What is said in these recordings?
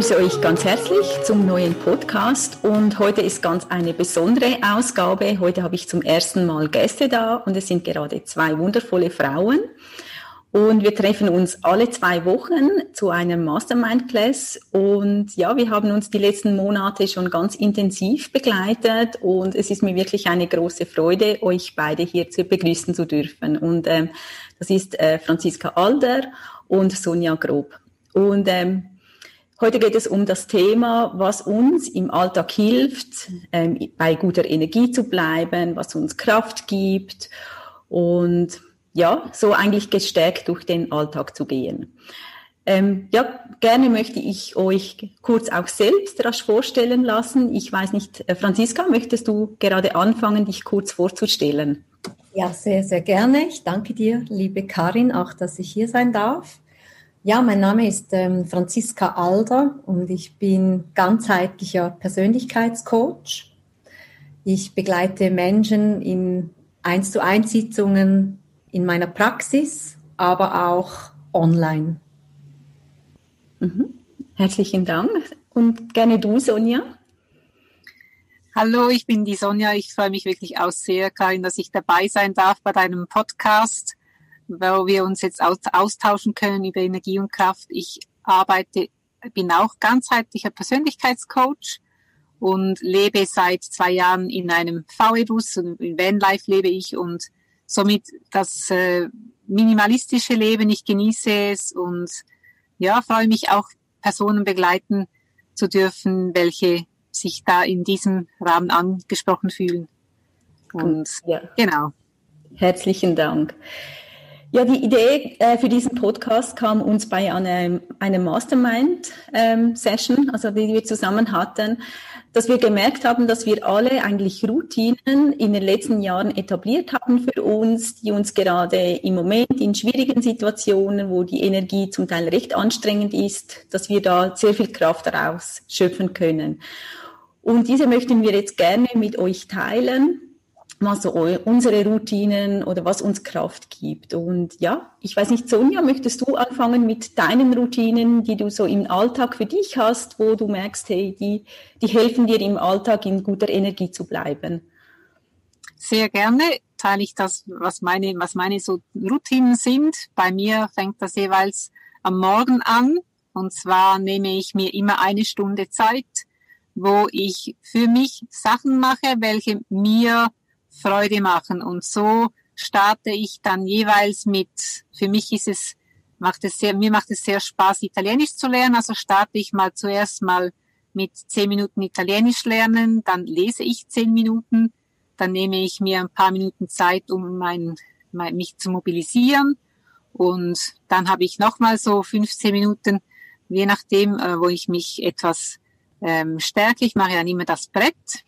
begrüße euch ganz herzlich zum neuen Podcast und heute ist ganz eine besondere Ausgabe. Heute habe ich zum ersten Mal Gäste da und es sind gerade zwei wundervolle Frauen. Und wir treffen uns alle zwei Wochen zu einem Mastermind-Class. Und ja, wir haben uns die letzten Monate schon ganz intensiv begleitet. Und es ist mir wirklich eine große Freude, euch beide hier zu begrüßen zu dürfen. Und ähm, das ist äh, Franziska Alder und Sonja Grob. Und ähm, heute geht es um das Thema, was uns im Alltag hilft, ähm, bei guter Energie zu bleiben, was uns Kraft gibt. Und ja, so eigentlich gestärkt durch den Alltag zu gehen. Ähm, ja, gerne möchte ich euch kurz auch selbst rasch vorstellen lassen. Ich weiß nicht, äh, Franziska, möchtest du gerade anfangen, dich kurz vorzustellen? Ja, sehr, sehr gerne. Ich danke dir, liebe Karin, auch, dass ich hier sein darf. Ja, mein Name ist ähm, Franziska Alder und ich bin ganzheitlicher Persönlichkeitscoach. Ich begleite Menschen in 1 zu 1 Sitzungen in meiner Praxis, aber auch online. Mhm. Herzlichen Dank. Und gerne du, Sonja. Hallo, ich bin die Sonja. Ich freue mich wirklich auch sehr, Karin, dass ich dabei sein darf bei deinem Podcast, wo wir uns jetzt austauschen können über Energie und Kraft. Ich arbeite, bin auch ganzheitlicher Persönlichkeitscoach und lebe seit zwei Jahren in einem VW-Bus und in Vanlife lebe ich und somit das äh, minimalistische Leben, ich genieße es und ja, freue mich auch Personen begleiten zu dürfen, welche sich da in diesem Rahmen angesprochen fühlen. Und ja. genau. Herzlichen Dank. Ja, die Idee äh, für diesen Podcast kam uns bei einem, einem Mastermind-Session, ähm, also die wir zusammen hatten, dass wir gemerkt haben, dass wir alle eigentlich Routinen in den letzten Jahren etabliert haben für uns, die uns gerade im Moment in schwierigen Situationen, wo die Energie zum Teil recht anstrengend ist, dass wir da sehr viel Kraft daraus schöpfen können. Und diese möchten wir jetzt gerne mit euch teilen was so unsere Routinen oder was uns Kraft gibt. Und ja, ich weiß nicht, Sonja, möchtest du anfangen mit deinen Routinen, die du so im Alltag für dich hast, wo du merkst, hey, die, die helfen dir im Alltag in guter Energie zu bleiben? Sehr gerne teile ich das, was meine, was meine so Routinen sind. Bei mir fängt das jeweils am Morgen an. Und zwar nehme ich mir immer eine Stunde Zeit, wo ich für mich Sachen mache, welche mir Freude machen. Und so starte ich dann jeweils mit, für mich ist es, macht es sehr, mir macht es sehr Spaß, Italienisch zu lernen. Also starte ich mal zuerst mal mit zehn Minuten Italienisch lernen, dann lese ich zehn Minuten, dann nehme ich mir ein paar Minuten Zeit, um mein, mein mich zu mobilisieren. Und dann habe ich nochmal so 15 Minuten, je nachdem, äh, wo ich mich etwas ähm, stärke. Ich mache ja immer das Brett.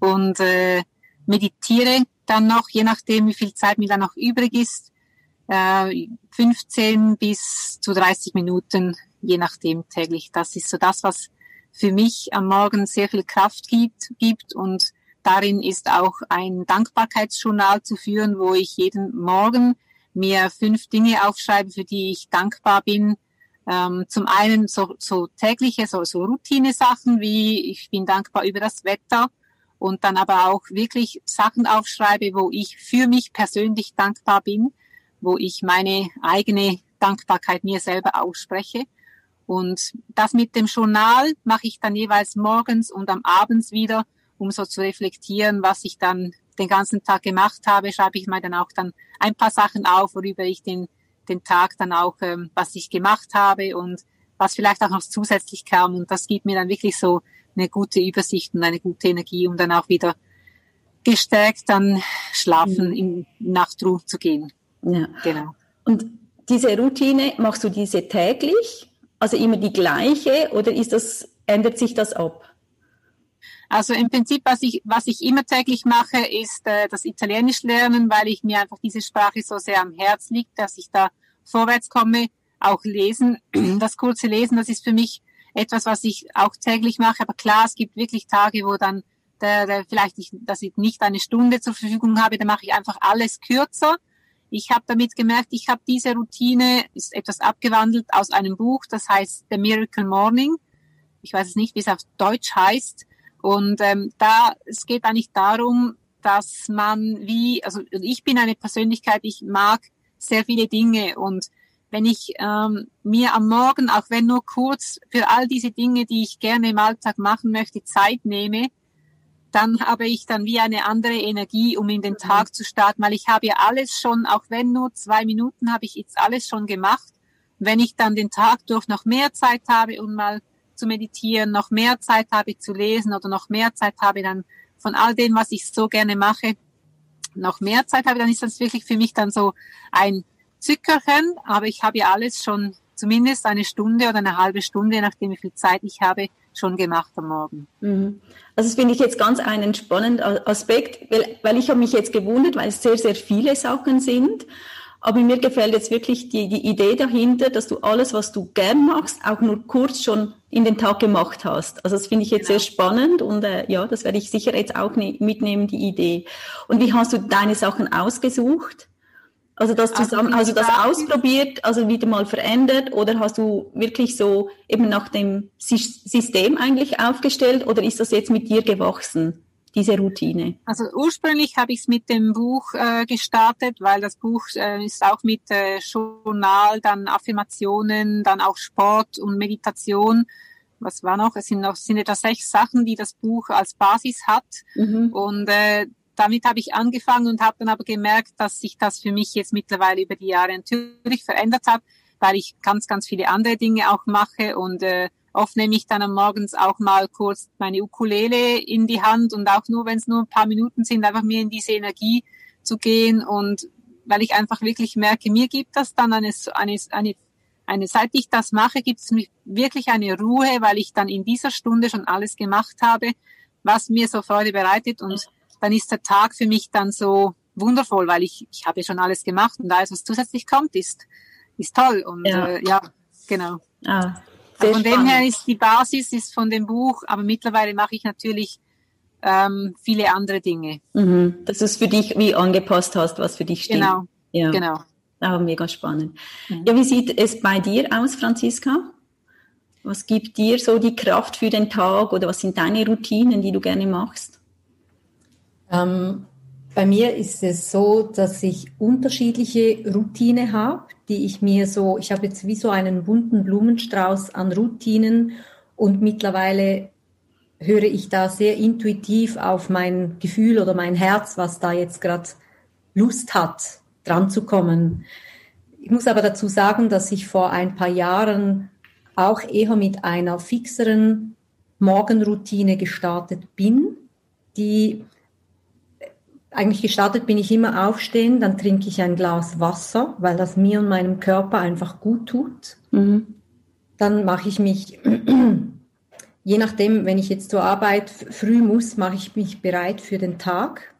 Und äh, meditiere dann noch, je nachdem, wie viel Zeit mir dann noch übrig ist, äh, 15 bis zu 30 Minuten, je nachdem täglich. Das ist so das, was für mich am Morgen sehr viel Kraft gibt, gibt und darin ist auch ein Dankbarkeitsjournal zu führen, wo ich jeden Morgen mir fünf Dinge aufschreibe, für die ich dankbar bin. Ähm, zum einen so, so tägliche, so, so Routine-Sachen wie ich bin dankbar über das Wetter, und dann aber auch wirklich Sachen aufschreibe, wo ich für mich persönlich dankbar bin, wo ich meine eigene Dankbarkeit mir selber ausspreche. Und das mit dem Journal mache ich dann jeweils morgens und am Abend wieder, um so zu reflektieren, was ich dann den ganzen Tag gemacht habe, schreibe ich mir dann auch dann ein paar Sachen auf, worüber ich den, den Tag dann auch, ähm, was ich gemacht habe und was vielleicht auch noch zusätzlich kam. Und das gibt mir dann wirklich so eine gute Übersicht und eine gute Energie, um dann auch wieder gestärkt dann schlafen, mhm. in Nachtruhe zu gehen. Ja. Genau. Und diese Routine, machst du diese täglich? Also immer die gleiche oder ist das, ändert sich das ab? Also im Prinzip, was ich, was ich immer täglich mache, ist äh, das Italienisch lernen, weil ich mir einfach diese Sprache so sehr am Herz liegt, dass ich da vorwärts komme. Auch lesen, das kurze Lesen, das ist für mich etwas, was ich auch täglich mache. Aber klar, es gibt wirklich Tage, wo dann der, der vielleicht ich, dass ich nicht eine Stunde zur Verfügung habe, dann mache ich einfach alles kürzer. Ich habe damit gemerkt, ich habe diese Routine, ist etwas abgewandelt aus einem Buch, das heißt The Miracle Morning. ich weiß es nicht, wie es auf Deutsch heißt. Und ähm, da, es geht eigentlich darum, dass man wie, also ich bin eine Persönlichkeit, ich mag sehr viele Dinge und wenn ich ähm, mir am Morgen, auch wenn nur kurz, für all diese Dinge, die ich gerne im Alltag machen möchte, Zeit nehme, dann habe ich dann wie eine andere Energie, um in den mhm. Tag zu starten, weil ich habe ja alles schon, auch wenn nur zwei Minuten, habe ich jetzt alles schon gemacht. Wenn ich dann den Tag durch noch mehr Zeit habe, um mal zu meditieren, noch mehr Zeit habe zu lesen oder noch mehr Zeit habe dann von all dem, was ich so gerne mache, noch mehr Zeit habe, dann ist das wirklich für mich dann so ein Zückerchen, aber ich habe ja alles schon zumindest eine Stunde oder eine halbe Stunde, nachdem wie viel Zeit ich habe, schon gemacht am Morgen. Mhm. Also das finde ich jetzt ganz einen spannenden Aspekt, weil, weil ich habe mich jetzt gewundert, weil es sehr, sehr viele Sachen sind. Aber mir gefällt jetzt wirklich die, die Idee dahinter, dass du alles, was du gern machst, auch nur kurz schon in den Tag gemacht hast. Also das finde ich jetzt genau. sehr spannend und äh, ja, das werde ich sicher jetzt auch ne mitnehmen, die Idee. Und wie hast du deine Sachen ausgesucht? Also das also zusammen, also, also das ausprobiert, also wieder mal verändert oder hast du wirklich so eben nach dem System eigentlich aufgestellt oder ist das jetzt mit dir gewachsen, diese Routine? Also ursprünglich habe ich es mit dem Buch äh, gestartet, weil das Buch äh, ist auch mit äh, Journal, dann Affirmationen, dann auch Sport und Meditation. Was war noch? Es sind noch sind etwa sechs Sachen, die das Buch als Basis hat. Mhm. Und äh, damit habe ich angefangen und habe dann aber gemerkt, dass sich das für mich jetzt mittlerweile über die Jahre natürlich verändert hat, weil ich ganz, ganz viele andere Dinge auch mache und äh, oft nehme ich dann am Morgens auch mal kurz meine Ukulele in die Hand und auch nur, wenn es nur ein paar Minuten sind, einfach mir in diese Energie zu gehen und weil ich einfach wirklich merke, mir gibt das dann eine, eine, eine, eine seit ich das mache, gibt es mir wirklich eine Ruhe, weil ich dann in dieser Stunde schon alles gemacht habe, was mir so Freude bereitet und dann ist der Tag für mich dann so wundervoll, weil ich, ich habe ja schon alles gemacht und alles, was zusätzlich kommt, ist, ist toll. Und ja, äh, ja genau. Ah, also von spannend. dem her ist die Basis ist von dem Buch, aber mittlerweile mache ich natürlich ähm, viele andere Dinge. Mhm. Dass du es für dich wie angepasst hast, was für dich stimmt. Genau. Ja. Genau. Ah, mega spannend. Mhm. Ja, wie sieht es bei dir aus, Franziska? Was gibt dir so die Kraft für den Tag oder was sind deine Routinen, die du gerne machst? Ähm, bei mir ist es so, dass ich unterschiedliche Routine habe, die ich mir so, ich habe jetzt wie so einen bunten Blumenstrauß an Routinen und mittlerweile höre ich da sehr intuitiv auf mein Gefühl oder mein Herz, was da jetzt gerade Lust hat, dran zu kommen. Ich muss aber dazu sagen, dass ich vor ein paar Jahren auch eher mit einer fixeren Morgenroutine gestartet bin, die eigentlich gestartet bin ich immer aufstehen, dann trinke ich ein Glas Wasser, weil das mir und meinem Körper einfach gut tut. Mhm. Dann mache ich mich, je nachdem, wenn ich jetzt zur Arbeit früh muss, mache ich mich bereit für den Tag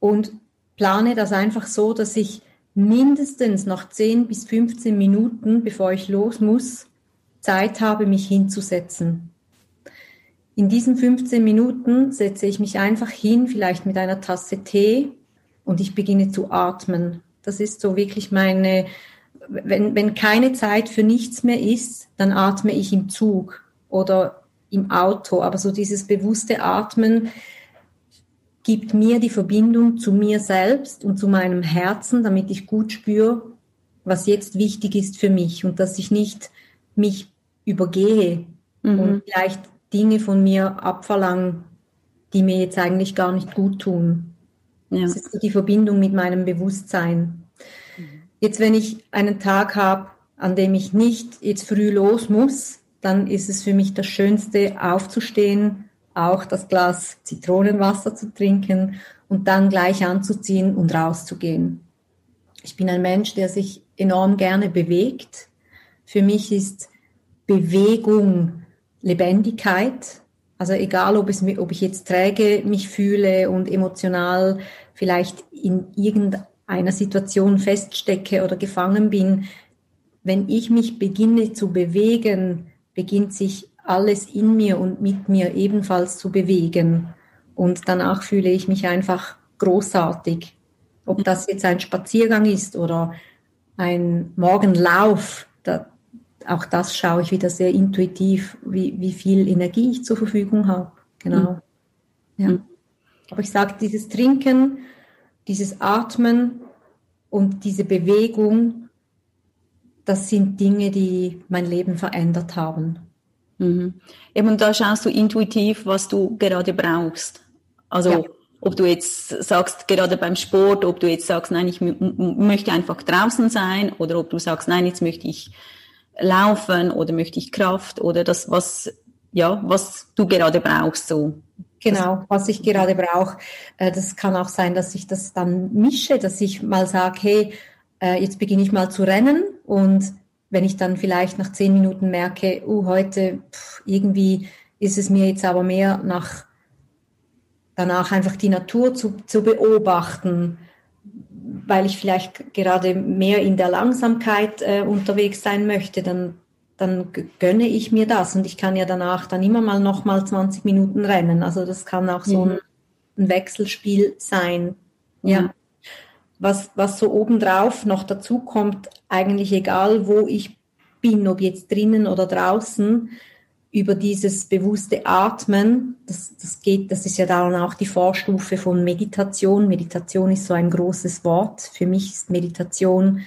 und plane das einfach so, dass ich mindestens noch 10 bis 15 Minuten, bevor ich los muss, Zeit habe, mich hinzusetzen. In diesen 15 Minuten setze ich mich einfach hin, vielleicht mit einer Tasse Tee und ich beginne zu atmen. Das ist so wirklich meine, wenn, wenn keine Zeit für nichts mehr ist, dann atme ich im Zug oder im Auto. Aber so dieses bewusste Atmen gibt mir die Verbindung zu mir selbst und zu meinem Herzen, damit ich gut spüre, was jetzt wichtig ist für mich und dass ich nicht mich übergehe mhm. und vielleicht Dinge von mir abverlangen, die mir jetzt eigentlich gar nicht gut tun. Ja. Das ist die Verbindung mit meinem Bewusstsein. Jetzt, wenn ich einen Tag habe, an dem ich nicht jetzt früh los muss, dann ist es für mich das Schönste, aufzustehen, auch das Glas Zitronenwasser zu trinken und dann gleich anzuziehen und rauszugehen. Ich bin ein Mensch, der sich enorm gerne bewegt. Für mich ist Bewegung Lebendigkeit. Also egal, ob, es, ob ich jetzt träge mich fühle und emotional vielleicht in irgendeiner Situation feststecke oder gefangen bin, wenn ich mich beginne zu bewegen, beginnt sich alles in mir und mit mir ebenfalls zu bewegen. Und danach fühle ich mich einfach großartig. Ob das jetzt ein Spaziergang ist oder ein Morgenlauf, da, auch das schaue ich wieder sehr intuitiv, wie, wie viel Energie ich zur Verfügung habe. Genau. Mhm. Ja. Aber ich sage, dieses Trinken, dieses Atmen und diese Bewegung, das sind Dinge, die mein Leben verändert haben. Mhm. Eben da schaust du intuitiv, was du gerade brauchst. Also ja. ob du jetzt sagst, gerade beim Sport, ob du jetzt sagst, nein, ich möchte einfach draußen sein oder ob du sagst, nein, jetzt möchte ich laufen oder möchte ich Kraft oder das, was, ja, was du gerade brauchst, so. Genau, was ich gerade brauche. Äh, das kann auch sein, dass ich das dann mische, dass ich mal sage, hey, äh, jetzt beginne ich mal zu rennen und wenn ich dann vielleicht nach zehn Minuten merke, uh, heute pff, irgendwie ist es mir jetzt aber mehr nach danach einfach die Natur zu, zu beobachten, weil ich vielleicht gerade mehr in der Langsamkeit äh, unterwegs sein möchte, dann, dann gönne ich mir das und ich kann ja danach dann immer mal noch mal 20 Minuten rennen. Also das kann auch so mhm. ein, ein, Wechselspiel sein. Ja. Was, was so obendrauf noch dazu kommt, eigentlich egal, wo ich bin, ob jetzt drinnen oder draußen, über dieses bewusste Atmen, das, das geht, das ist ja dann auch die Vorstufe von Meditation. Meditation ist so ein großes Wort. Für mich ist Meditation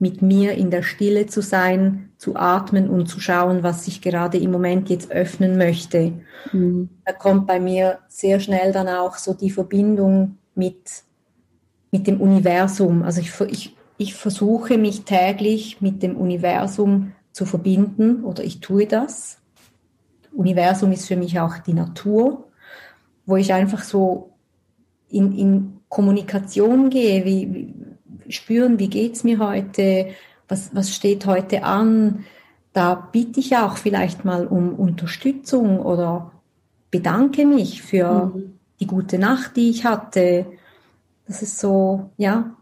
mit mir in der Stille zu sein, zu atmen und zu schauen, was ich gerade im Moment jetzt öffnen möchte. Mhm. Da kommt bei mir sehr schnell dann auch so die Verbindung mit, mit dem Universum. Also ich, ich, ich versuche mich täglich mit dem Universum zu verbinden oder ich tue das Universum ist für mich auch die Natur, wo ich einfach so in, in Kommunikation gehe, wie, wie spüren, wie geht's mir heute, was, was steht heute an. Da bitte ich auch vielleicht mal um Unterstützung oder bedanke mich für mhm. die gute Nacht, die ich hatte. Das ist so, ja.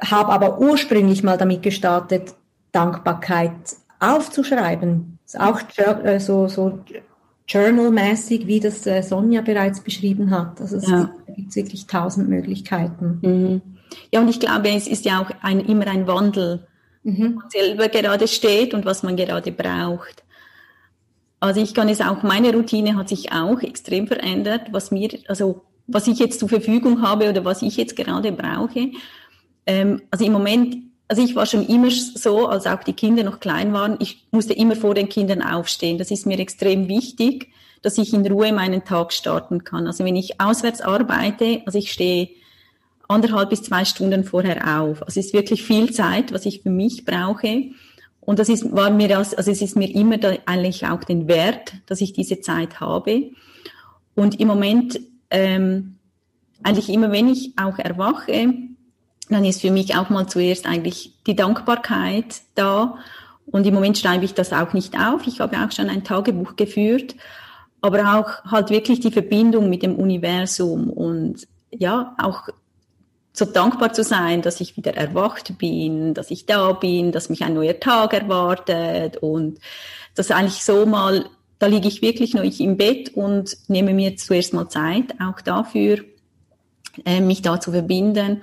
Habe aber ursprünglich mal damit gestartet, Dankbarkeit aufzuschreiben, ist auch äh, so, so Journal-mäßig, wie das äh, Sonja bereits beschrieben hat. Also es ja. gibt wirklich tausend Möglichkeiten. Mhm. Ja, und ich glaube, es ist ja auch ein, immer ein Wandel, mhm. wo man selber gerade steht und was man gerade braucht. Also ich kann es auch, meine Routine hat sich auch extrem verändert, was mir, also was ich jetzt zur Verfügung habe oder was ich jetzt gerade brauche. Ähm, also im Moment also ich war schon immer so, als auch die Kinder noch klein waren, ich musste immer vor den Kindern aufstehen. Das ist mir extrem wichtig, dass ich in Ruhe meinen Tag starten kann. Also wenn ich auswärts arbeite, also ich stehe anderthalb bis zwei Stunden vorher auf. Also es ist wirklich viel Zeit, was ich für mich brauche. Und das ist, war mir das, also es ist mir immer da eigentlich auch den Wert, dass ich diese Zeit habe. Und im Moment, ähm, eigentlich immer wenn ich auch erwache, dann ist für mich auch mal zuerst eigentlich die Dankbarkeit da. Und im Moment schreibe ich das auch nicht auf. Ich habe auch schon ein Tagebuch geführt, aber auch halt wirklich die Verbindung mit dem Universum und ja, auch so dankbar zu sein, dass ich wieder erwacht bin, dass ich da bin, dass mich ein neuer Tag erwartet und das eigentlich so mal, da liege ich wirklich noch im Bett und nehme mir zuerst mal Zeit, auch dafür, äh, mich da zu verbinden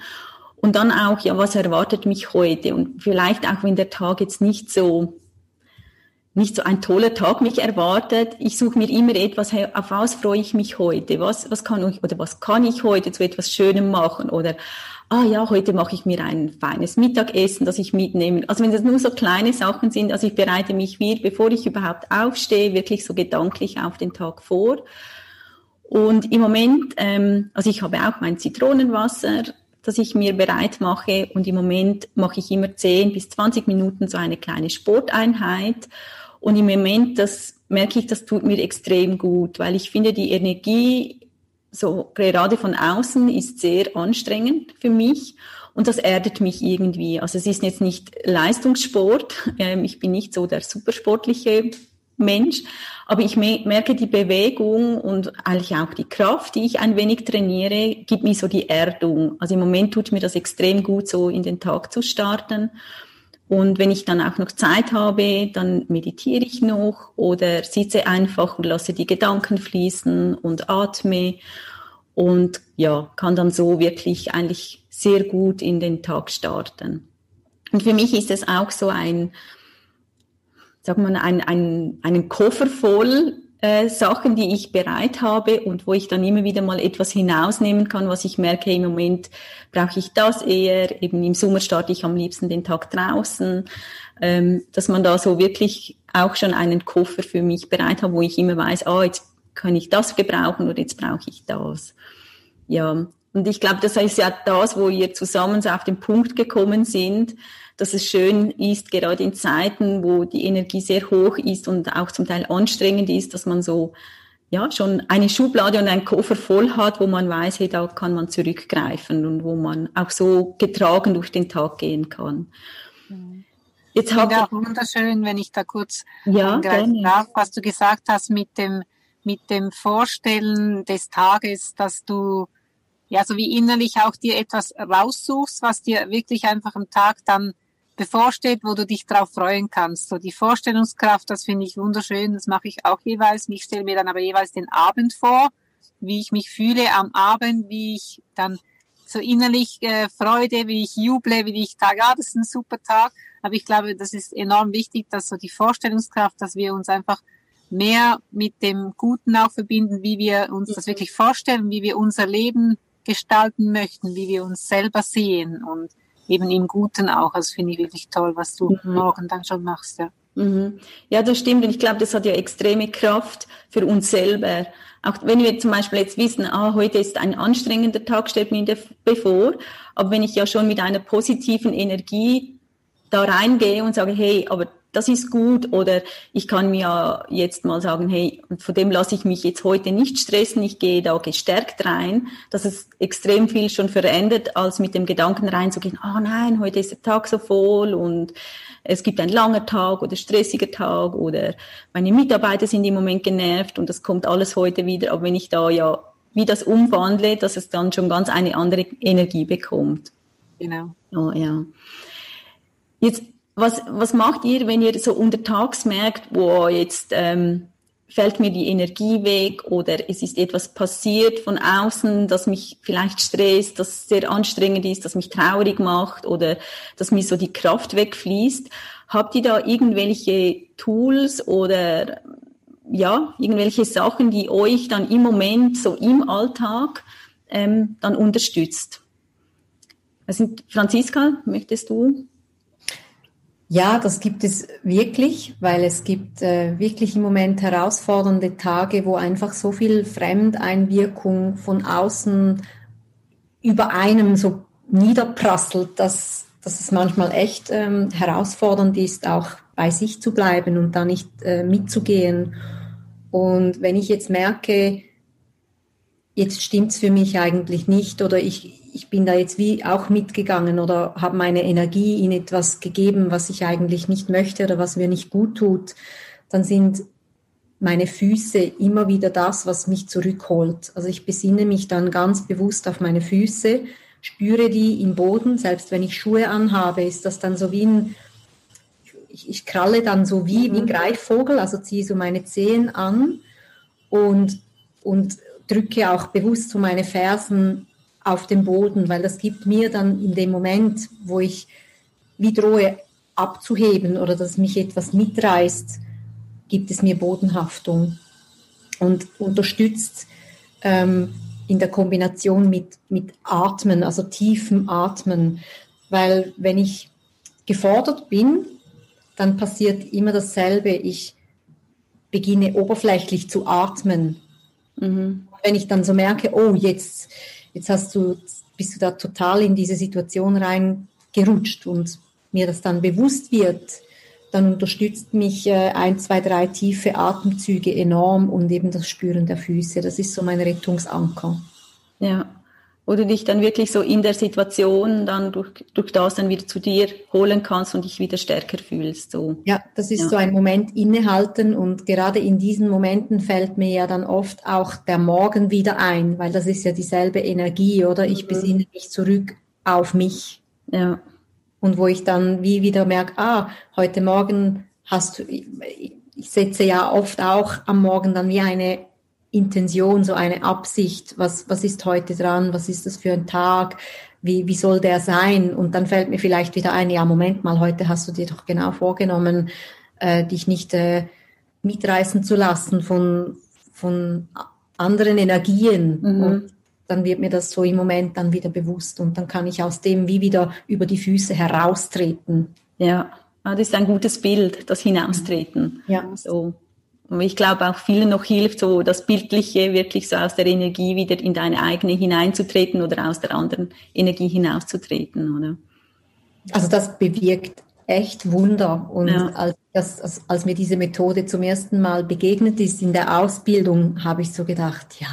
und dann auch, ja, was erwartet mich heute? Und vielleicht auch, wenn der Tag jetzt nicht so, nicht so ein toller Tag mich erwartet, ich suche mir immer etwas, auf was freue ich mich heute? Was, was kann ich, oder was kann ich heute zu etwas Schönem machen? Oder, ah ja, heute mache ich mir ein feines Mittagessen, das ich mitnehme. Also wenn das nur so kleine Sachen sind, also ich bereite mich wie, bevor ich überhaupt aufstehe, wirklich so gedanklich auf den Tag vor. Und im Moment, ähm, also ich habe auch mein Zitronenwasser dass ich mir bereit mache. Und im Moment mache ich immer 10 bis 20 Minuten so eine kleine Sporteinheit. Und im Moment, das merke ich, das tut mir extrem gut, weil ich finde, die Energie so gerade von außen ist sehr anstrengend für mich. Und das erdet mich irgendwie. Also es ist jetzt nicht Leistungssport, ähm, ich bin nicht so der supersportliche Mensch, aber ich merke die Bewegung und eigentlich auch die Kraft, die ich ein wenig trainiere, gibt mir so die Erdung. Also im Moment tut mir das extrem gut, so in den Tag zu starten. Und wenn ich dann auch noch Zeit habe, dann meditiere ich noch oder sitze einfach und lasse die Gedanken fließen und atme und ja, kann dann so wirklich eigentlich sehr gut in den Tag starten. Und für mich ist es auch so ein, wir mal, einen, einen, einen Koffer voll äh, Sachen, die ich bereit habe und wo ich dann immer wieder mal etwas hinausnehmen kann, was ich merke, im Moment brauche ich das eher. Eben im Sommer starte ich am liebsten den Tag draußen, ähm, dass man da so wirklich auch schon einen Koffer für mich bereit hat, wo ich immer weiß, ah, jetzt kann ich das gebrauchen oder jetzt brauche ich das. Ja, und ich glaube, das ist ja das, wo wir zusammen so auf den Punkt gekommen sind, dass es schön ist, gerade in Zeiten, wo die Energie sehr hoch ist und auch zum Teil anstrengend ist, dass man so ja schon eine Schublade und einen Koffer voll hat, wo man weiß, hey, da kann man zurückgreifen und wo man auch so getragen durch den Tag gehen kann. Jetzt habe auch wunderschön, wenn ich da kurz ja, darf, was du gesagt hast mit dem mit dem Vorstellen des Tages, dass du ja so wie innerlich auch dir etwas raussuchst, was dir wirklich einfach am Tag dann bevorsteht, wo du dich drauf freuen kannst. So die Vorstellungskraft, das finde ich wunderschön, das mache ich auch jeweils. Ich stelle mir dann aber jeweils den Abend vor, wie ich mich fühle am Abend, wie ich dann so innerlich äh, Freude, wie ich juble, wie ich sage, ah, das ist ein super Tag. Aber ich glaube, das ist enorm wichtig, dass so die Vorstellungskraft, dass wir uns einfach mehr mit dem Guten auch verbinden, wie wir uns das wirklich vorstellen, wie wir unser Leben gestalten möchten, wie wir uns selber sehen und eben im Guten auch. Also finde ich wirklich toll, was du mhm. morgen dann schon machst. Ja. Mhm. Ja, das stimmt. Und ich glaube, das hat ja extreme Kraft für uns selber. Auch wenn wir zum Beispiel jetzt wissen, ah, heute ist ein anstrengender Tag, stellt mir bevor. Aber wenn ich ja schon mit einer positiven Energie da reingehe und sage, hey, aber das ist gut oder ich kann mir jetzt mal sagen, hey, von dem lasse ich mich jetzt heute nicht stressen, ich gehe da gestärkt rein, dass es extrem viel schon verändert, als mit dem Gedanken reinzugehen, ah oh nein, heute ist der Tag so voll und es gibt ein langer Tag oder stressiger Tag oder meine Mitarbeiter sind im Moment genervt und das kommt alles heute wieder, aber wenn ich da ja wie das umwandle, dass es dann schon ganz eine andere Energie bekommt. Genau. Oh, ja. Jetzt was, was macht ihr, wenn ihr so untertags merkt, wo jetzt ähm, fällt mir die Energie weg oder es ist etwas passiert von außen, das mich vielleicht stresst, das sehr anstrengend ist, das mich traurig macht oder dass mir so die Kraft wegfließt. Habt ihr da irgendwelche Tools oder ja, irgendwelche Sachen, die euch dann im Moment so im Alltag ähm, dann unterstützt? Also, Franziska, möchtest du? Ja, das gibt es wirklich, weil es gibt äh, wirklich im Moment herausfordernde Tage, wo einfach so viel Fremdeinwirkung von außen über einem so niederprasselt, dass, dass es manchmal echt ähm, herausfordernd ist, auch bei sich zu bleiben und da nicht äh, mitzugehen. Und wenn ich jetzt merke, jetzt stimmt's für mich eigentlich nicht oder ich, ich bin da jetzt wie auch mitgegangen oder habe meine Energie in etwas gegeben, was ich eigentlich nicht möchte oder was mir nicht gut tut, dann sind meine Füße immer wieder das, was mich zurückholt. Also ich besinne mich dann ganz bewusst auf meine Füße, spüre die im Boden, selbst wenn ich Schuhe anhabe, ist das dann so wie ein, ich, ich kralle dann so wie, wie ein mhm. Greifvogel, also ziehe so meine Zehen an und, und drücke auch bewusst so meine Fersen auf dem Boden, weil das gibt mir dann in dem Moment, wo ich wie drohe abzuheben oder dass mich etwas mitreißt, gibt es mir Bodenhaftung und unterstützt ähm, in der Kombination mit, mit Atmen, also tiefem Atmen, weil wenn ich gefordert bin, dann passiert immer dasselbe. Ich beginne oberflächlich zu atmen. Mhm. Wenn ich dann so merke, oh, jetzt jetzt hast du, bist du da total in diese Situation reingerutscht und mir das dann bewusst wird, dann unterstützt mich äh, ein, zwei, drei tiefe Atemzüge enorm und eben das Spüren der Füße. Das ist so mein Rettungsanker. Ja wo du dich dann wirklich so in der Situation dann durch, durch das dann wieder zu dir holen kannst und dich wieder stärker fühlst. So. Ja, das ist ja. so ein Moment innehalten und gerade in diesen Momenten fällt mir ja dann oft auch der Morgen wieder ein, weil das ist ja dieselbe Energie, oder? Ich mhm. besinne mich zurück auf mich. Ja. Und wo ich dann wie wieder merke, ah, heute Morgen hast du, ich setze ja oft auch am Morgen dann wie eine Intention, so eine Absicht, was, was ist heute dran, was ist das für ein Tag, wie, wie soll der sein? Und dann fällt mir vielleicht wieder ein, ja, Moment mal, heute hast du dir doch genau vorgenommen, äh, dich nicht äh, mitreißen zu lassen von, von anderen Energien. Mhm. Und dann wird mir das so im Moment dann wieder bewusst und dann kann ich aus dem wie wieder über die Füße heraustreten. Ja, ah, das ist ein gutes Bild, das Hinaustreten. Ja. So. Und ich glaube auch vielen noch hilft, so das Bildliche wirklich so aus der Energie wieder in deine eigene hineinzutreten oder aus der anderen Energie hinauszutreten, oder? Also das bewirkt echt Wunder. Und ja. als, das, als, mir diese Methode zum ersten Mal begegnet ist in der Ausbildung, habe ich so gedacht, ja,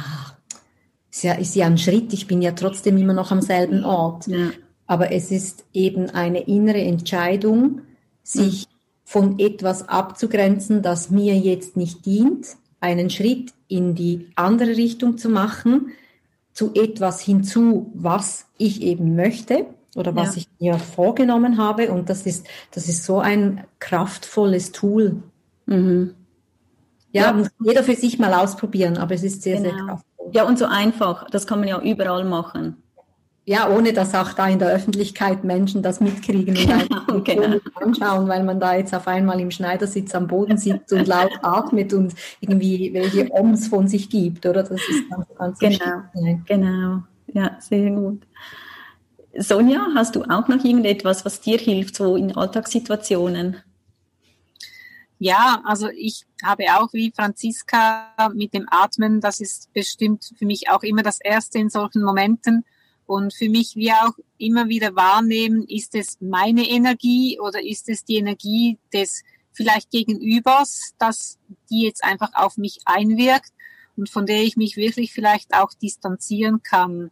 ist ja, ist ja ein Schritt, ich bin ja trotzdem immer noch am selben Ort. Ja. Aber es ist eben eine innere Entscheidung, sich. Von etwas abzugrenzen, das mir jetzt nicht dient, einen Schritt in die andere Richtung zu machen, zu etwas hinzu, was ich eben möchte oder was ja. ich mir vorgenommen habe. Und das ist, das ist so ein kraftvolles Tool. Mhm. Ja, ja. muss jeder für sich mal ausprobieren, aber es ist sehr, genau. sehr kraftvoll. Ja, und so einfach. Das kann man ja überall machen. Ja, ohne dass auch da in der Öffentlichkeit Menschen das mitkriegen und genau, genau. anschauen, weil man da jetzt auf einmal im Schneidersitz am Boden sitzt und laut atmet und irgendwie welche Oms von sich gibt, oder? Das ist ganz, ganz Genau, wichtig. genau. Ja, sehr gut. Sonja, hast du auch noch irgendetwas, was dir hilft, so in Alltagssituationen? Ja, also ich habe auch wie Franziska mit dem Atmen, das ist bestimmt für mich auch immer das Erste in solchen Momenten. Und für mich wie auch immer wieder wahrnehmen, ist es meine Energie oder ist es die Energie des vielleicht Gegenübers, dass die jetzt einfach auf mich einwirkt und von der ich mich wirklich vielleicht auch distanzieren kann.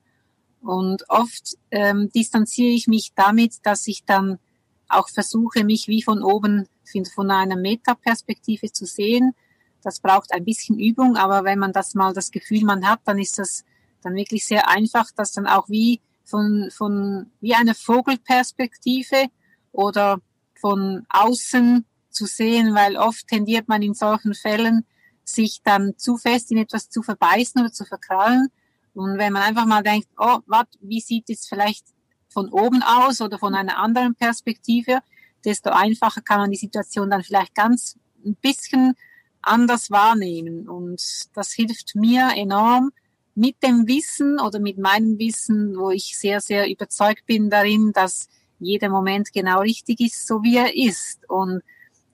Und oft ähm, distanziere ich mich damit, dass ich dann auch versuche, mich wie von oben von einer Metaperspektive zu sehen. Das braucht ein bisschen Übung, aber wenn man das mal das Gefühl man hat, dann ist das dann wirklich sehr einfach, das dann auch wie von, von wie eine Vogelperspektive oder von außen zu sehen, weil oft tendiert man in solchen Fällen, sich dann zu fest in etwas zu verbeißen oder zu verkrallen und wenn man einfach mal denkt, oh, wat, wie sieht es vielleicht von oben aus oder von einer anderen Perspektive, desto einfacher kann man die Situation dann vielleicht ganz ein bisschen anders wahrnehmen. Und das hilft mir enorm mit dem Wissen oder mit meinem Wissen, wo ich sehr, sehr überzeugt bin darin, dass jeder Moment genau richtig ist, so wie er ist. Und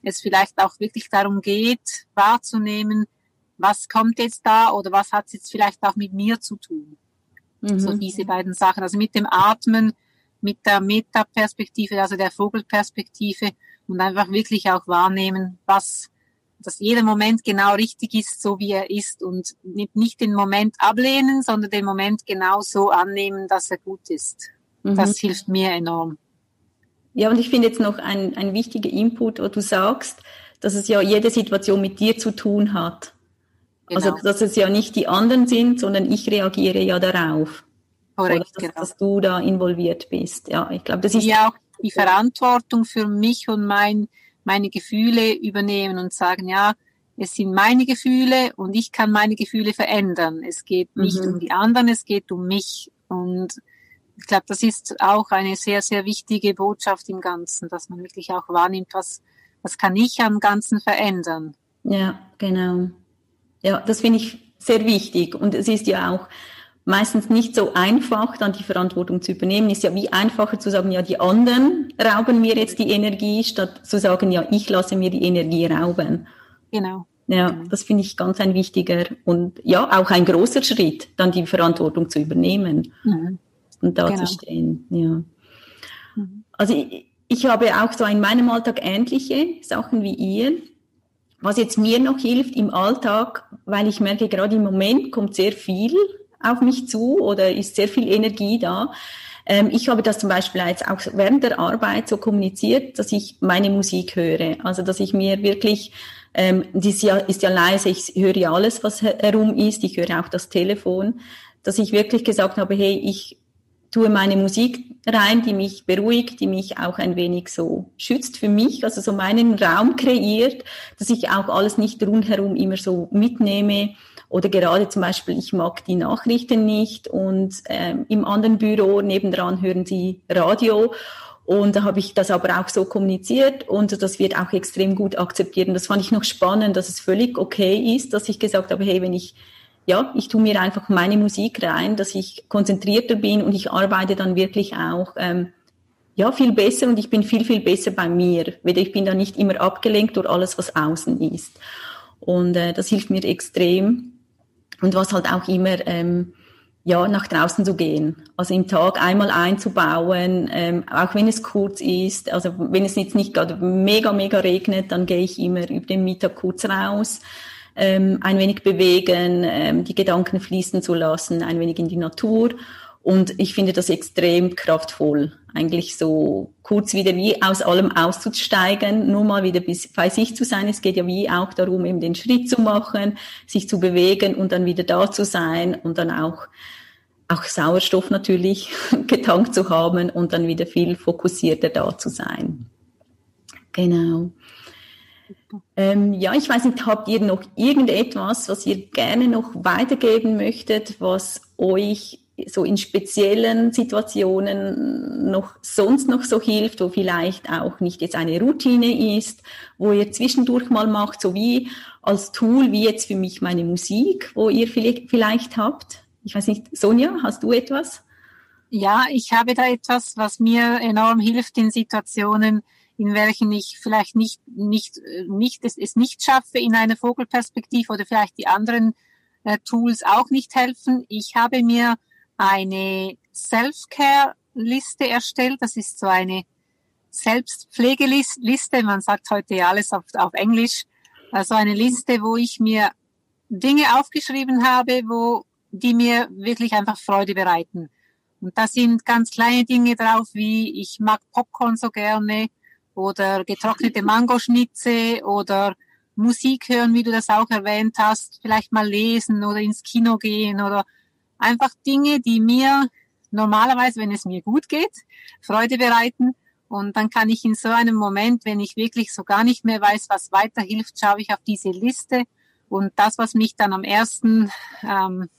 es vielleicht auch wirklich darum geht, wahrzunehmen, was kommt jetzt da oder was hat es jetzt vielleicht auch mit mir zu tun. Mhm. So diese beiden Sachen. Also mit dem Atmen, mit der Metaperspektive, also der Vogelperspektive und einfach wirklich auch wahrnehmen, was, dass jeder Moment genau richtig ist, so wie er ist und nicht den Moment ablehnen, sondern den Moment genau so annehmen, dass er gut ist. Mhm. Das hilft mir enorm. Ja, und ich finde jetzt noch ein, ein wichtiger Input, wo du sagst, dass es ja jede Situation mit dir zu tun hat. Also, genau. Also, dass es ja nicht die anderen sind, sondern ich reagiere ja darauf. Korrekt, dass, genau. dass du da involviert bist. Ja, ich glaube, das ist ja auch die Verantwortung für mich und mein, meine Gefühle übernehmen und sagen, ja, es sind meine Gefühle und ich kann meine Gefühle verändern. Es geht nicht mhm. um die anderen, es geht um mich. Und ich glaube, das ist auch eine sehr, sehr wichtige Botschaft im Ganzen, dass man wirklich auch wahrnimmt, was, was kann ich am Ganzen verändern. Ja, genau. Ja, das finde ich sehr wichtig. Und es ist ja auch meistens nicht so einfach, dann die Verantwortung zu übernehmen. Ist ja wie einfacher zu sagen, ja, die anderen rauben mir jetzt die Energie, statt zu sagen, ja, ich lasse mir die Energie rauben. Genau. Ja, genau. das finde ich ganz ein wichtiger und ja, auch ein großer Schritt, dann die Verantwortung zu übernehmen mhm. und da genau. zu stehen. Ja. Mhm. Also ich, ich habe auch so in meinem Alltag ähnliche Sachen wie ihr. Was jetzt mir noch hilft im Alltag, weil ich merke, gerade im Moment kommt sehr viel auf mich zu oder ist sehr viel Energie da. Ähm, ich habe das zum Beispiel jetzt auch während der Arbeit so kommuniziert, dass ich meine Musik höre. Also dass ich mir wirklich, ähm, die ist ja, ist ja leise, ich höre ja alles, was herum ist, ich höre auch das Telefon, dass ich wirklich gesagt habe, hey, ich tue meine Musik rein, die mich beruhigt, die mich auch ein wenig so schützt für mich, also so meinen Raum kreiert, dass ich auch alles nicht rundherum immer so mitnehme. Oder gerade zum Beispiel, ich mag die Nachrichten nicht und ähm, im anderen Büro nebendran hören sie Radio. Und da habe ich das aber auch so kommuniziert und das wird auch extrem gut akzeptiert. Und das fand ich noch spannend, dass es völlig okay ist, dass ich gesagt habe, hey, wenn ich, ja, ich tue mir einfach meine Musik rein, dass ich konzentrierter bin und ich arbeite dann wirklich auch, ähm, ja, viel besser und ich bin viel, viel besser bei mir. Ich bin da nicht immer abgelenkt durch alles, was außen ist. Und äh, das hilft mir extrem. Und was halt auch immer, ähm, ja, nach draußen zu gehen. Also im Tag einmal einzubauen, ähm, auch wenn es kurz ist. Also wenn es jetzt nicht gerade mega, mega regnet, dann gehe ich immer über den Mittag kurz raus, ähm, ein wenig bewegen, ähm, die Gedanken fließen zu lassen, ein wenig in die Natur. Und ich finde das extrem kraftvoll, eigentlich so kurz wieder wie aus allem auszusteigen, nur mal wieder bis bei sich zu sein. Es geht ja wie auch darum, eben den Schritt zu machen, sich zu bewegen und dann wieder da zu sein und dann auch auch Sauerstoff natürlich getankt zu haben und dann wieder viel fokussierter da zu sein. Genau. Ähm, ja, ich weiß nicht, habt ihr noch irgendetwas, was ihr gerne noch weitergeben möchtet, was euch so in speziellen Situationen noch sonst noch so hilft, wo vielleicht auch nicht jetzt eine Routine ist, wo ihr zwischendurch mal macht, so wie als Tool, wie jetzt für mich meine Musik, wo ihr vielleicht, habt? Ich weiß nicht, Sonja, hast du etwas? Ja, ich habe da etwas, was mir enorm hilft in Situationen, in welchen ich vielleicht nicht, nicht, nicht, es, es nicht schaffe in einer Vogelperspektive oder vielleicht die anderen äh, Tools auch nicht helfen. Ich habe mir eine Self-Care-Liste erstellt. Das ist so eine Selbstpflegeliste. Man sagt heute ja alles auf, auf Englisch. Also eine Liste, wo ich mir Dinge aufgeschrieben habe, wo die mir wirklich einfach Freude bereiten. Und da sind ganz kleine Dinge drauf, wie ich mag Popcorn so gerne oder getrocknete Mangoschnitze oder Musik hören, wie du das auch erwähnt hast, vielleicht mal lesen oder ins Kino gehen oder einfach Dinge, die mir normalerweise, wenn es mir gut geht, Freude bereiten. Und dann kann ich in so einem Moment, wenn ich wirklich so gar nicht mehr weiß, was weiterhilft, schaue ich auf diese Liste und das, was mich dann am ersten ähm,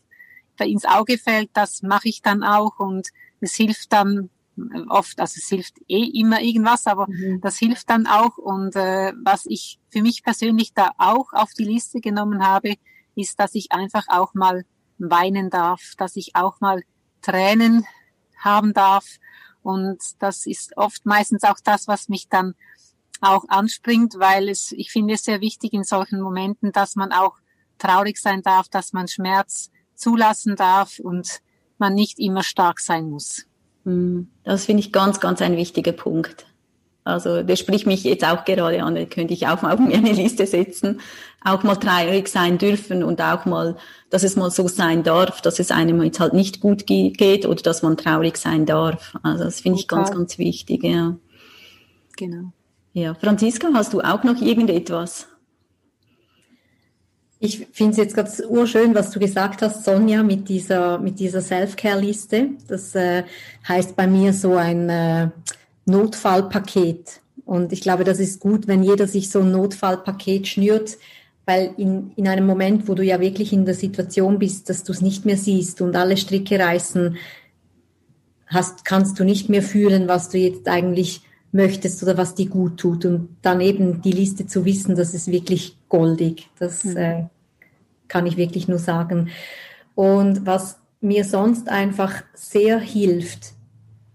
ins Auge fällt, das mache ich dann auch und es hilft dann oft, also es hilft eh immer irgendwas, aber mhm. das hilft dann auch. Und äh, was ich für mich persönlich da auch auf die Liste genommen habe, ist, dass ich einfach auch mal weinen darf, dass ich auch mal Tränen haben darf. Und das ist oft meistens auch das, was mich dann auch anspringt, weil es, ich finde es sehr wichtig in solchen Momenten, dass man auch traurig sein darf, dass man Schmerz zulassen darf und man nicht immer stark sein muss. Hm, das finde ich ganz, ganz ein wichtiger Punkt. Also der spricht mich jetzt auch gerade an, da könnte ich auch mal auf meine Liste setzen, auch mal traurig sein dürfen und auch mal, dass es mal so sein darf, dass es einem jetzt halt nicht gut geht oder dass man traurig sein darf. Also das finde ich ganz, ganz wichtig, ja. Genau. Ja, Franziska, hast du auch noch irgendetwas? Ich finde es jetzt ganz urschön, was du gesagt hast, Sonja, mit dieser, mit dieser Self-Care-Liste. Das äh, heißt bei mir so ein äh, Notfallpaket. Und ich glaube, das ist gut, wenn jeder sich so ein Notfallpaket schnürt, weil in, in einem Moment, wo du ja wirklich in der Situation bist, dass du es nicht mehr siehst und alle Stricke reißen, hast, kannst du nicht mehr fühlen, was du jetzt eigentlich möchtest oder was dir gut tut. Und dann eben die Liste zu wissen, das ist wirklich goldig. Das mhm. äh, kann ich wirklich nur sagen. Und was mir sonst einfach sehr hilft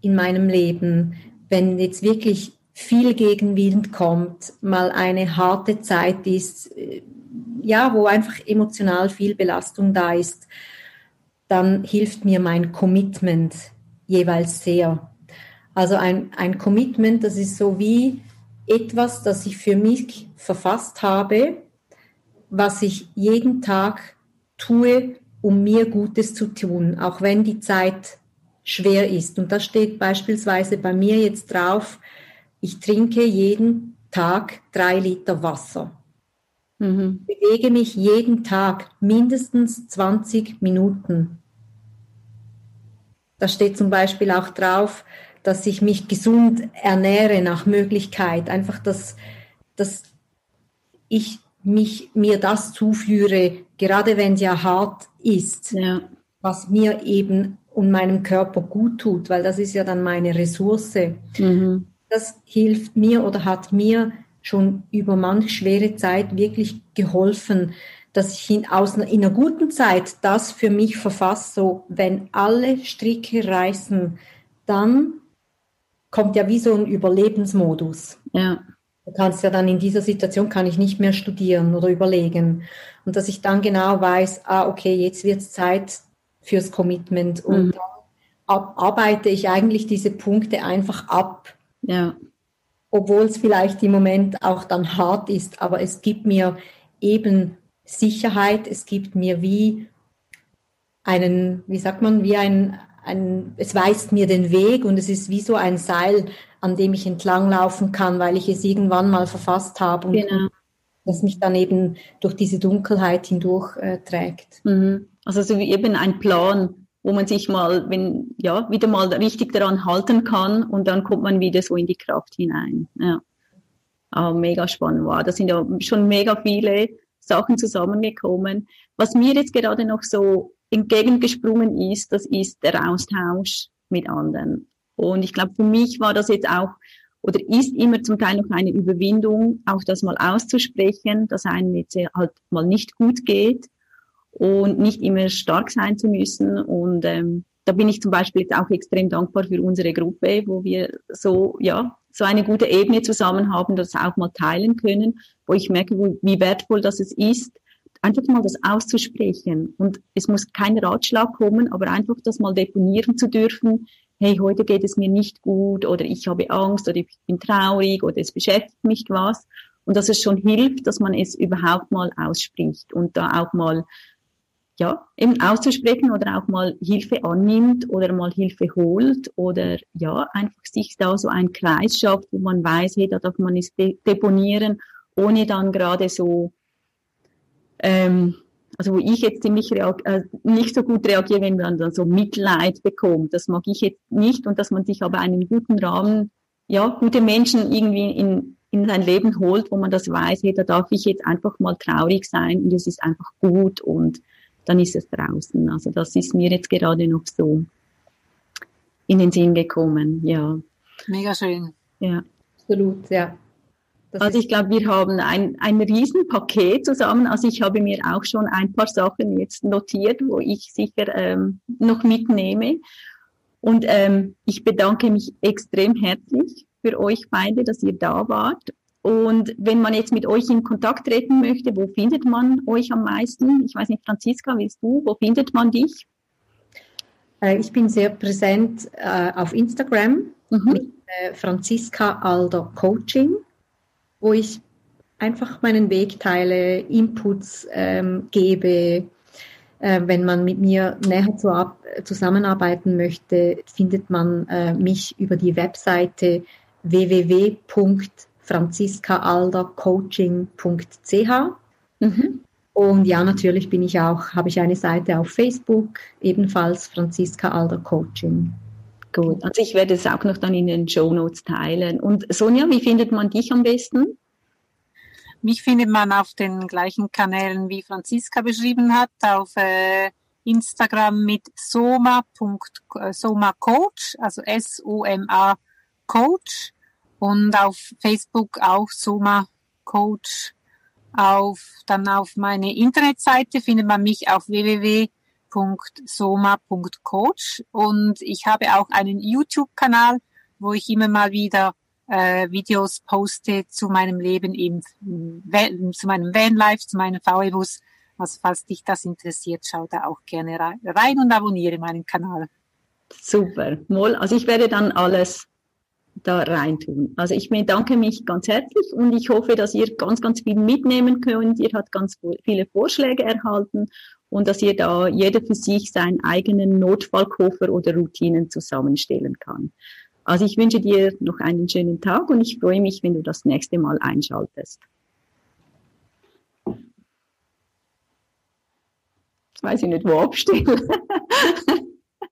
in meinem Leben, wenn jetzt wirklich viel Gegenwind kommt, mal eine harte Zeit ist, äh, ja, wo einfach emotional viel Belastung da ist, dann hilft mir mein Commitment jeweils sehr. Also ein, ein Commitment, das ist so wie etwas, das ich für mich verfasst habe, was ich jeden Tag tue, um mir Gutes zu tun, auch wenn die Zeit schwer ist. Und da steht beispielsweise bei mir jetzt drauf, ich trinke jeden Tag drei Liter Wasser. Mhm. Bewege mich jeden Tag mindestens 20 Minuten. Da steht zum Beispiel auch drauf, dass ich mich gesund ernähre nach Möglichkeit. Einfach, dass, dass ich mich, mir das zuführe, gerade wenn es ja hart ist, ja. was mir eben und meinem Körper gut tut, weil das ist ja dann meine Ressource. Mhm. Das hilft mir oder hat mir schon über manch schwere Zeit wirklich geholfen, dass ich in, aus, in einer guten Zeit das für mich verfasse, so wenn alle Stricke reißen, dann kommt ja wie so ein Überlebensmodus. Ja. Du kannst ja dann in dieser Situation kann ich nicht mehr studieren oder überlegen. Und dass ich dann genau weiß, ah, okay, jetzt wird es Zeit fürs Commitment. Und mhm. dann arbeite ich eigentlich diese Punkte einfach ab. Ja. Obwohl es vielleicht im Moment auch dann hart ist, aber es gibt mir eben Sicherheit, es gibt mir wie einen, wie sagt man, wie ein, ein, es weist mir den Weg und es ist wie so ein Seil, an dem ich entlanglaufen kann, weil ich es irgendwann mal verfasst habe und genau. das mich dann eben durch diese Dunkelheit hindurch äh, trägt. Mhm. Also so wie eben ein Plan, wo man sich mal, wenn, ja, wieder mal richtig daran halten kann und dann kommt man wieder so in die Kraft hinein. Ja. Ah, mega spannend war. Wow, da sind ja schon mega viele Sachen zusammengekommen. Was mir jetzt gerade noch so entgegengesprungen ist, das ist der Austausch mit anderen. Und ich glaube, für mich war das jetzt auch oder ist immer zum Teil noch eine Überwindung, auch das mal auszusprechen, dass einem jetzt halt mal nicht gut geht und nicht immer stark sein zu müssen. Und ähm, da bin ich zum Beispiel jetzt auch extrem dankbar für unsere Gruppe, wo wir so, ja, so eine gute Ebene zusammen haben, das auch mal teilen können, wo ich merke, wo, wie wertvoll das ist, einfach mal das auszusprechen. Und es muss kein Ratschlag kommen, aber einfach das mal deponieren zu dürfen. Hey, heute geht es mir nicht gut oder ich habe Angst oder ich bin traurig oder es beschäftigt mich was. Und dass es schon hilft, dass man es überhaupt mal ausspricht und da auch mal ja, eben auszusprechen oder auch mal Hilfe annimmt oder mal Hilfe holt oder ja, einfach sich da so einen Kreis schafft, wo man weiß, hey, da darf man es deponieren, ohne dann gerade so, ähm, also wo ich jetzt ziemlich äh, nicht so gut reagiere, wenn man dann so Mitleid bekommt. Das mag ich jetzt nicht und dass man sich aber einen guten Rahmen, ja, gute Menschen irgendwie in, in sein Leben holt, wo man das weiß, hey, da darf ich jetzt einfach mal traurig sein und es ist einfach gut und dann ist es draußen. Also das ist mir jetzt gerade noch so in den Sinn gekommen, ja. Mega schön. Ja. Absolut, ja. Das also ich glaube, wir haben ein, ein Riesenpaket zusammen. Also ich habe mir auch schon ein paar Sachen jetzt notiert, wo ich sicher ähm, noch mitnehme. Und ähm, ich bedanke mich extrem herzlich für euch beide, dass ihr da wart. Und wenn man jetzt mit euch in Kontakt treten möchte, wo findet man euch am meisten? Ich weiß nicht, Franziska, willst du? Wo findet man dich? Äh, ich bin sehr präsent äh, auf Instagram mhm. mit äh, Franziska Alder Coaching, wo ich einfach meinen Weg teile, Inputs ähm, gebe. Äh, wenn man mit mir näher zu zusammenarbeiten möchte, findet man mich über die Webseite www franziskaaldercoaching.ch. Mhm. Und ja, natürlich bin ich auch, habe ich eine Seite auf Facebook, ebenfalls Franziska Alder Coaching. Gut, also ich werde es auch noch dann in den Show Notes teilen. Und Sonja, wie findet man dich am besten? Mich findet man auf den gleichen Kanälen, wie Franziska beschrieben hat, auf äh, Instagram mit soma. Äh, soma Coach, also S-O-M-A Coach und auf Facebook auch Soma Coach. Auf, dann auf meine Internetseite findet man mich auf www.soma.coach und ich habe auch einen YouTube-Kanal, wo ich immer mal wieder äh, Videos poste zu meinem Leben im, zu meinem Vanlife, zu meinem VW-Bus. Also falls dich das interessiert, schau da auch gerne rein und abonniere meinen Kanal. Super, Moll. Also ich werde dann alles da reintun. Also ich bedanke mich ganz herzlich und ich hoffe, dass ihr ganz, ganz viel mitnehmen könnt. Ihr habt ganz viele Vorschläge erhalten und dass ihr da jeder für sich seinen eigenen Notfallkoffer oder Routinen zusammenstellen kann. Also ich wünsche dir noch einen schönen Tag und ich freue mich, wenn du das nächste Mal einschaltest. Weiß ich nicht, wo abstellen.